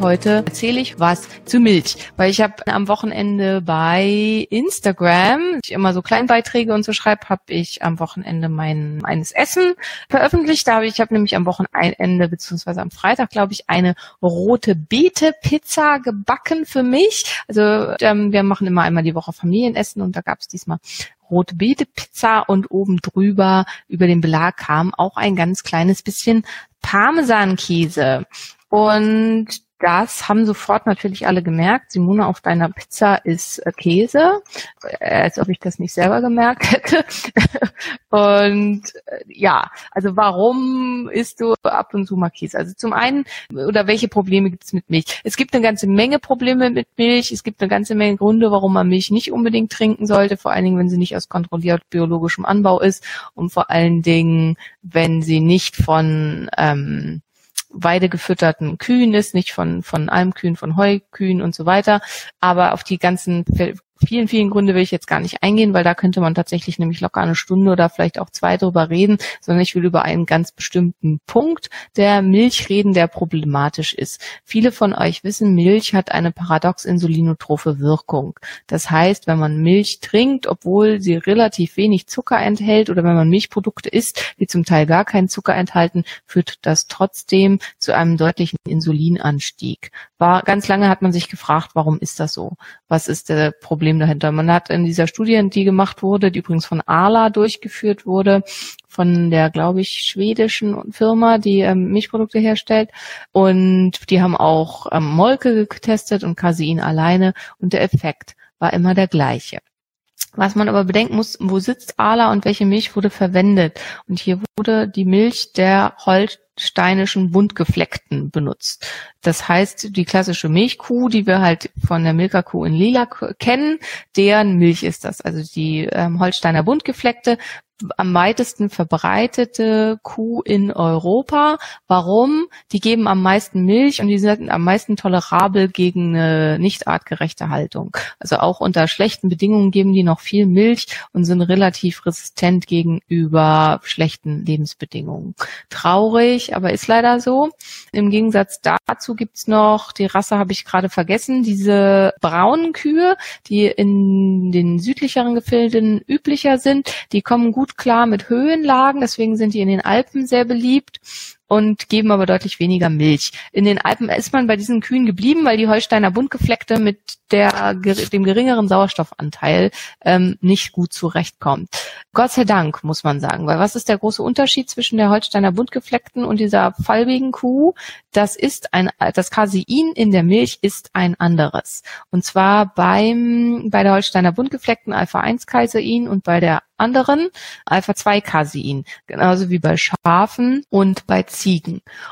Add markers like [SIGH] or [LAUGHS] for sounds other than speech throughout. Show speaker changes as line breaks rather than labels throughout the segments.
Heute erzähle ich was zu Milch, weil ich habe am Wochenende bei Instagram, ich immer so Kleinbeiträge und so schreibe, habe ich am Wochenende mein eines Essen veröffentlicht. Da habe ich, ich habe nämlich am Wochenende beziehungsweise am Freitag, glaube ich, eine rote Beete Pizza gebacken für mich. Also ähm, wir machen immer einmal die Woche Familienessen und da gab es diesmal rote Beete Pizza und oben drüber über den Belag kam auch ein ganz kleines bisschen Parmesankäse. Und das haben sofort natürlich alle gemerkt. Simone, auf deiner Pizza ist äh, Käse, äh, als ob ich das nicht selber gemerkt hätte. [LAUGHS] und äh, ja, also warum isst du ab und zu mal Käse? Also zum einen, oder welche Probleme gibt es mit Milch? Es gibt eine ganze Menge Probleme mit Milch. Es gibt eine ganze Menge Gründe, warum man Milch nicht unbedingt trinken sollte, vor allen Dingen, wenn sie nicht aus kontrolliert biologischem Anbau ist und vor allen Dingen, wenn sie nicht von ähm, weidegefütterten Kühen ist, nicht von, von Almkühen, von Heukühen und so weiter. Aber auf die ganzen vielen, vielen Gründe will ich jetzt gar nicht eingehen, weil da könnte man tatsächlich nämlich locker eine Stunde oder vielleicht auch zwei drüber reden, sondern ich will über einen ganz bestimmten Punkt der Milch reden, der problematisch ist. Viele von euch wissen, Milch hat eine paradox insulinotrophe Wirkung. Das heißt, wenn man Milch trinkt, obwohl sie relativ wenig Zucker enthält oder wenn man Milchprodukte isst, die zum Teil gar keinen Zucker enthalten, führt das trotzdem zu einem deutlichen Insulinanstieg. War, ganz lange hat man sich gefragt, warum ist das so? Was ist der Problem Problem dahinter. Man hat in dieser Studie, die gemacht wurde, die übrigens von Arla durchgeführt wurde, von der, glaube ich, schwedischen Firma, die ähm, Milchprodukte herstellt. Und die haben auch ähm, Molke getestet und Casein alleine. Und der Effekt war immer der gleiche. Was man aber bedenken muss, wo sitzt Arla und welche Milch wurde verwendet? Und hier wurde die Milch der Holt steinischen buntgefleckten benutzt. Das heißt, die klassische Milchkuh, die wir halt von der Milka-Kuh in Lila kennen, deren Milch ist das. Also die ähm, Holsteiner buntgefleckte am weitesten verbreitete Kuh in Europa. Warum? Die geben am meisten Milch und die sind am meisten tolerabel gegen eine nicht artgerechte Haltung. Also auch unter schlechten Bedingungen geben die noch viel Milch und sind relativ resistent gegenüber schlechten Lebensbedingungen. Traurig, aber ist leider so. Im Gegensatz dazu gibt's noch, die Rasse habe ich gerade vergessen, diese braunen Kühe, die in den südlicheren Gefilden üblicher sind. Die kommen gut klar mit Höhenlagen, deswegen sind die in den Alpen sehr beliebt und geben aber deutlich weniger Milch. In den Alpen ist man bei diesen Kühen geblieben, weil die Holsteiner Buntgefleckte mit der, dem geringeren Sauerstoffanteil ähm, nicht gut zurechtkommt. Gott sei Dank, muss man sagen, weil was ist der große Unterschied zwischen der Holsteiner Buntgefleckten und dieser falbigen Kuh? Das ist ein, das Casein in der Milch ist ein anderes. Und zwar beim, bei der Holsteiner Buntgefleckten Alpha-1-Casein und bei der anderen Alpha-2-Casein, genauso wie bei Schafen und bei.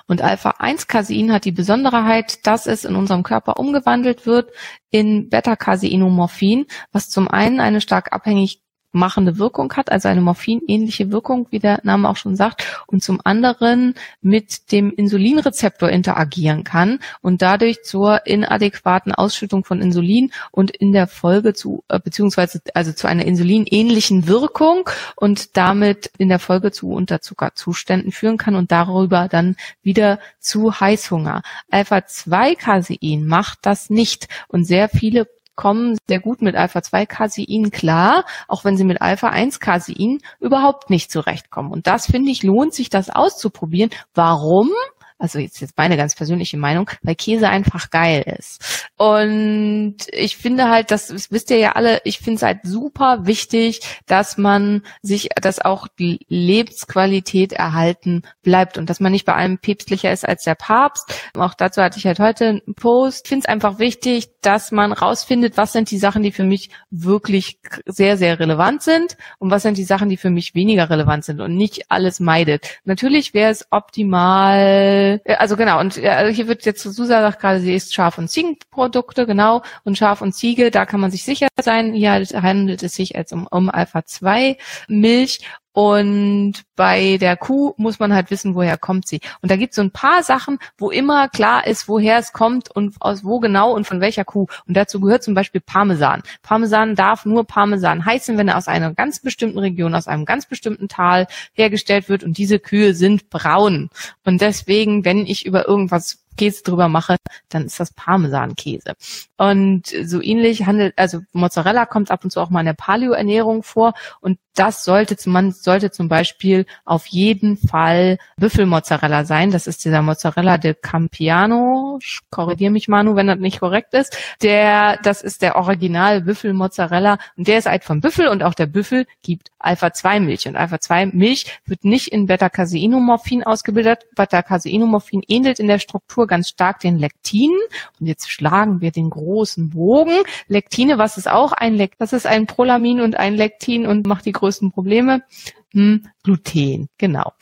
Und Alpha-1-Casein hat die Besonderheit, dass es in unserem Körper umgewandelt wird in Beta-Caseinomorphin, was zum einen eine stark abhängig machende Wirkung hat, also eine morphinähnliche Wirkung, wie der Name auch schon sagt, und zum anderen mit dem Insulinrezeptor interagieren kann und dadurch zur inadäquaten Ausschüttung von Insulin und in der Folge zu, äh, beziehungsweise also zu einer insulinähnlichen Wirkung und damit in der Folge zu Unterzuckerzuständen führen kann und darüber dann wieder zu Heißhunger. Alpha-2-Casein macht das nicht und sehr viele kommen sehr gut mit Alpha-2-Casein klar, auch wenn sie mit Alpha-1-Casein überhaupt nicht zurechtkommen. Und das finde ich lohnt sich, das auszuprobieren. Warum? Also jetzt, jetzt meine ganz persönliche Meinung, weil Käse einfach geil ist. Und ich finde halt, das, das wisst ihr ja alle, ich finde es halt super wichtig, dass man sich, dass auch die Lebensqualität erhalten bleibt und dass man nicht bei allem päpstlicher ist als der Papst. Auch dazu hatte ich halt heute einen Post. Ich finde es einfach wichtig, dass man rausfindet, was sind die Sachen, die für mich wirklich sehr, sehr relevant sind und was sind die Sachen, die für mich weniger relevant sind und nicht alles meidet. Natürlich wäre es optimal, äh, also genau, und äh, hier wird jetzt Susa sagt gerade, sie ist Schaf- und Ziegenprodukte, genau, und Schaf und Ziege, da kann man sich sicher sein, hier handelt es sich als um, um Alpha-2-Milch und bei der Kuh muss man halt wissen, woher kommt sie. Und da gibt es so ein paar Sachen, wo immer klar ist, woher es kommt und aus wo genau und von welcher Kuh. Und dazu gehört zum Beispiel Parmesan. Parmesan darf nur Parmesan heißen, wenn er aus einer ganz bestimmten Region, aus einem ganz bestimmten Tal hergestellt wird. Und diese Kühe sind braun. Und deswegen, wenn ich über irgendwas Käse drüber mache, dann ist das Parmesankäse. Und so ähnlich handelt, also Mozzarella kommt ab und zu auch mal in der Paleo-Ernährung vor und das sollte man sollte zum Beispiel auf jeden Fall Büffelmozzarella sein. Das ist dieser Mozzarella de Campiano. Korrigiere mich Manu, wenn das nicht korrekt ist. Der, das ist der Original Büffelmozzarella und der ist halt vom Büffel und auch der Büffel gibt Alpha-2-Milch und Alpha-2-Milch wird nicht in Beta-Caseinomorphin ausgebildet. Beta-Caseinomorphin ähnelt in der Struktur ganz stark den Lektinen. Und jetzt schlagen wir den großen Bogen. Lektine, was ist auch ein Lekt? Das ist ein Prolamin und ein Lektin und macht die größten Probleme. Hm, Gluten, genau.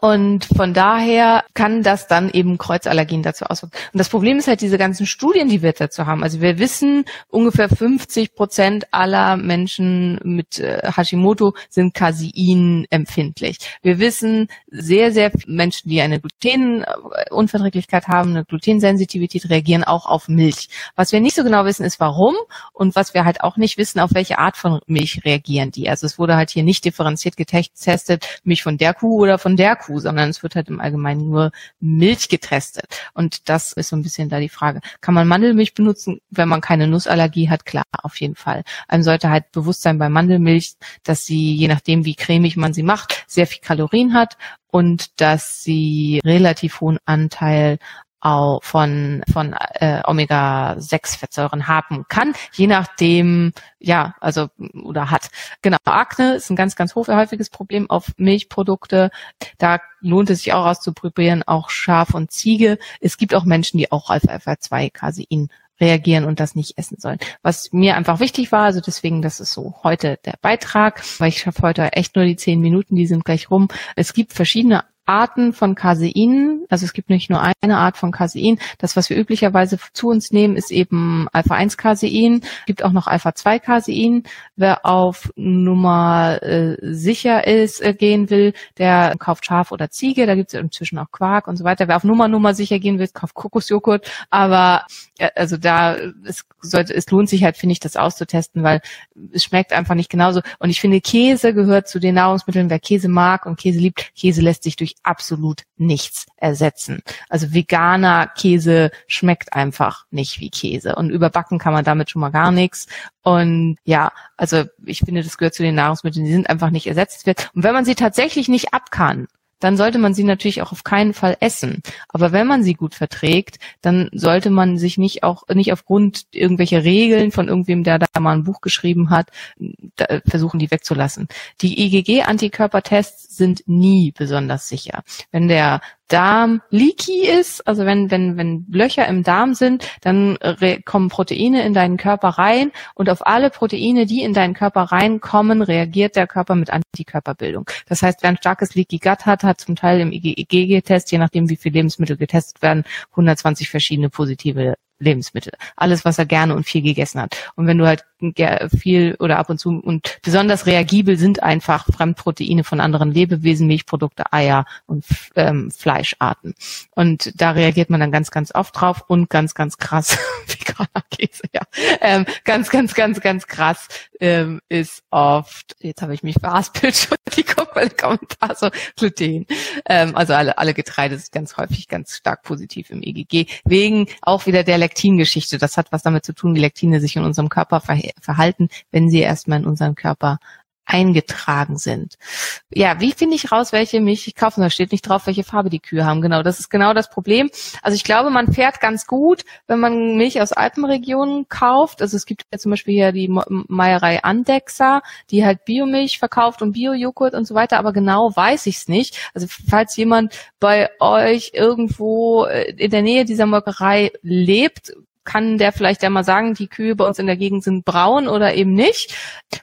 Und von daher kann das dann eben Kreuzallergien dazu auswirken. Und das Problem ist halt diese ganzen Studien, die wir dazu haben. Also wir wissen, ungefähr 50 Prozent aller Menschen mit äh, Hashimoto sind Casein empfindlich. Wir wissen, sehr, sehr Menschen, die eine Glutenunverträglichkeit haben, eine Glutensensitivität, reagieren auch auf Milch. Was wir nicht so genau wissen, ist warum und was wir halt auch nicht wissen, auf welche Art von Milch reagieren die. Also es wurde halt hier nicht differenziert getestet, mich von der Kuh oder von der Kuh, sondern es wird halt im Allgemeinen nur Milch getestet. Und das ist so ein bisschen da die Frage. Kann man Mandelmilch benutzen, wenn man keine Nussallergie hat? Klar, auf jeden Fall. Einem sollte halt bewusst sein bei Mandelmilch, dass sie, je nachdem wie cremig man sie macht, sehr viel Kalorien hat und dass sie relativ hohen Anteil auch von, von äh, Omega-6-Fettsäuren haben kann, je nachdem, ja, also oder hat. Genau, Akne ist ein ganz, ganz häufiges Problem auf Milchprodukte. Da lohnt es sich auch auszuprobieren, auch Schaf und Ziege. Es gibt auch Menschen, die auch auf Alpha-2-Casein reagieren und das nicht essen sollen. Was mir einfach wichtig war, also deswegen, das ist so heute der Beitrag, weil ich schaffe heute echt nur die zehn Minuten, die sind gleich rum. Es gibt verschiedene Arten von Casein. Also es gibt nicht nur eine Art von Casein. Das, was wir üblicherweise zu uns nehmen, ist eben Alpha-1-Casein. Es gibt auch noch Alpha-2-Casein. Wer auf Nummer äh, sicher ist, äh, gehen will, der kauft Schaf oder Ziege. Da gibt es inzwischen auch Quark und so weiter. Wer auf Nummer Nummer sicher gehen will, kauft Kokosjoghurt. Aber äh, also da es, sollte, es lohnt sich halt, finde ich, das auszutesten, weil es schmeckt einfach nicht genauso. Und ich finde, Käse gehört zu den Nahrungsmitteln. Wer Käse mag und Käse liebt, Käse lässt sich durch durch absolut nichts ersetzen. Also veganer Käse schmeckt einfach nicht wie Käse und überbacken kann man damit schon mal gar nichts. Und ja, also ich finde, das gehört zu den Nahrungsmitteln, die sind einfach nicht ersetzt. Und wenn man sie tatsächlich nicht ab kann, dann sollte man sie natürlich auch auf keinen Fall essen. Aber wenn man sie gut verträgt, dann sollte man sich nicht auch nicht aufgrund irgendwelcher Regeln von irgendwem, der da mal ein Buch geschrieben hat, versuchen, die wegzulassen. Die IgG-Antikörpertests sind nie besonders sicher. Wenn der Darm leaky ist, also wenn, wenn, wenn Löcher im Darm sind, dann kommen Proteine in deinen Körper rein und auf alle Proteine, die in deinen Körper reinkommen, reagiert der Körper mit Antikörperbildung. Das heißt, wer ein starkes Leaky Gut hat, hat zum Teil im IgG-Test, je nachdem wie viele Lebensmittel getestet werden, 120 verschiedene positive Lebensmittel. Alles, was er gerne und viel gegessen hat. Und wenn du halt viel oder ab und zu und besonders reagibel sind einfach Fremdproteine von anderen Lebewesen, Milchprodukte, Eier und ähm, Fleischarten. Und da reagiert man dann ganz, ganz oft drauf und ganz, ganz krass, [LAUGHS] veganer Käse, ja. Ähm, ganz, ganz, ganz, ganz krass ähm, ist oft, jetzt habe ich mich verhaspelt, [LAUGHS] Entschuldigung, weil der Kommentar so Gluten. Ähm, also alle, alle Getreide sind ganz häufig ganz stark positiv im EGG. Wegen auch wieder der Lektingeschichte. Das hat was damit zu tun, wie Lektine sich in unserem Körper ver verhalten, wenn sie erstmal in unserem Körper eingetragen sind. Ja, wie finde ich raus, welche Milch ich kaufe? Da steht nicht drauf, welche Farbe die Kühe haben. Genau, das ist genau das Problem. Also ich glaube, man fährt ganz gut, wenn man Milch aus Alpenregionen kauft. Also es gibt ja zum Beispiel hier die Meierei Andexer, die halt Biomilch verkauft und Bio-Joghurt und so weiter. Aber genau weiß ich es nicht. Also falls jemand bei euch irgendwo äh, in der Nähe dieser Molkerei lebt, kann der vielleicht ja mal sagen, die Kühe bei uns in der Gegend sind braun oder eben nicht.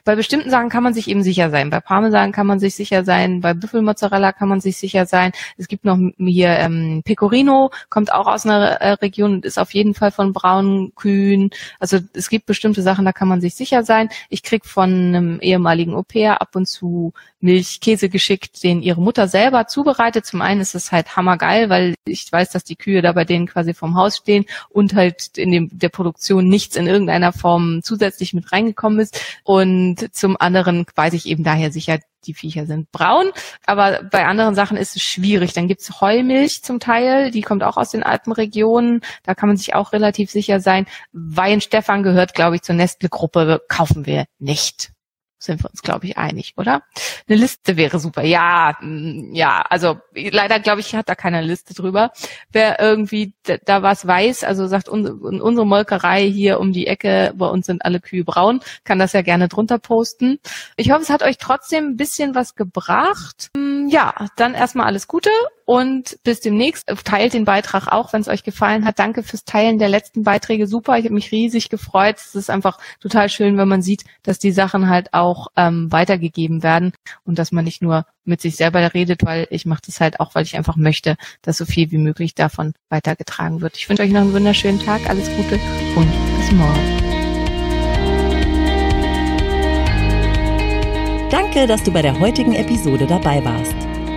Bei bestimmten Sachen kann man sich eben sicher sein. Bei Parmesan kann man sich sicher sein, bei Büffelmozzarella kann man sich sicher sein. Es gibt noch hier ähm, Pecorino, kommt auch aus einer äh, Region und ist auf jeden Fall von braunen Kühen. Also es gibt bestimmte Sachen, da kann man sich sicher sein. Ich krieg von einem ehemaligen Au-pair ab und zu Milchkäse geschickt, den ihre Mutter selber zubereitet. Zum einen ist es halt hammergeil, weil ich weiß, dass die Kühe da bei denen quasi vom Haus stehen und halt in dem, der Produktion nichts in irgendeiner Form zusätzlich mit reingekommen ist. Und zum anderen weiß ich eben daher sicher, die Viecher sind braun. Aber bei anderen Sachen ist es schwierig. Dann gibt's Heumilch zum Teil, die kommt auch aus den Alpenregionen. Da kann man sich auch relativ sicher sein. Weihenstefan gehört, glaube ich, zur Nestle-Gruppe, kaufen wir nicht sind wir uns, glaube ich, einig, oder? Eine Liste wäre super. Ja, mm, ja, also leider, glaube ich, hat da keine Liste drüber. Wer irgendwie da was weiß, also sagt, unsere Molkerei hier um die Ecke, bei uns sind alle Kühe braun, kann das ja gerne drunter posten. Ich hoffe, es hat euch trotzdem ein bisschen was gebracht. Mm, ja, dann erstmal alles Gute und bis demnächst. Teilt den Beitrag auch, wenn es euch gefallen hat. Danke fürs Teilen der letzten Beiträge. Super, ich habe mich riesig gefreut. Es ist einfach total schön, wenn man sieht, dass die Sachen halt auch ähm, weitergegeben werden und dass man nicht nur mit sich selber redet, weil ich mache das halt auch, weil ich einfach möchte, dass so viel wie möglich davon weitergetragen wird. Ich wünsche euch noch einen wunderschönen Tag, alles Gute und bis morgen.
Danke, dass du bei der heutigen Episode dabei warst.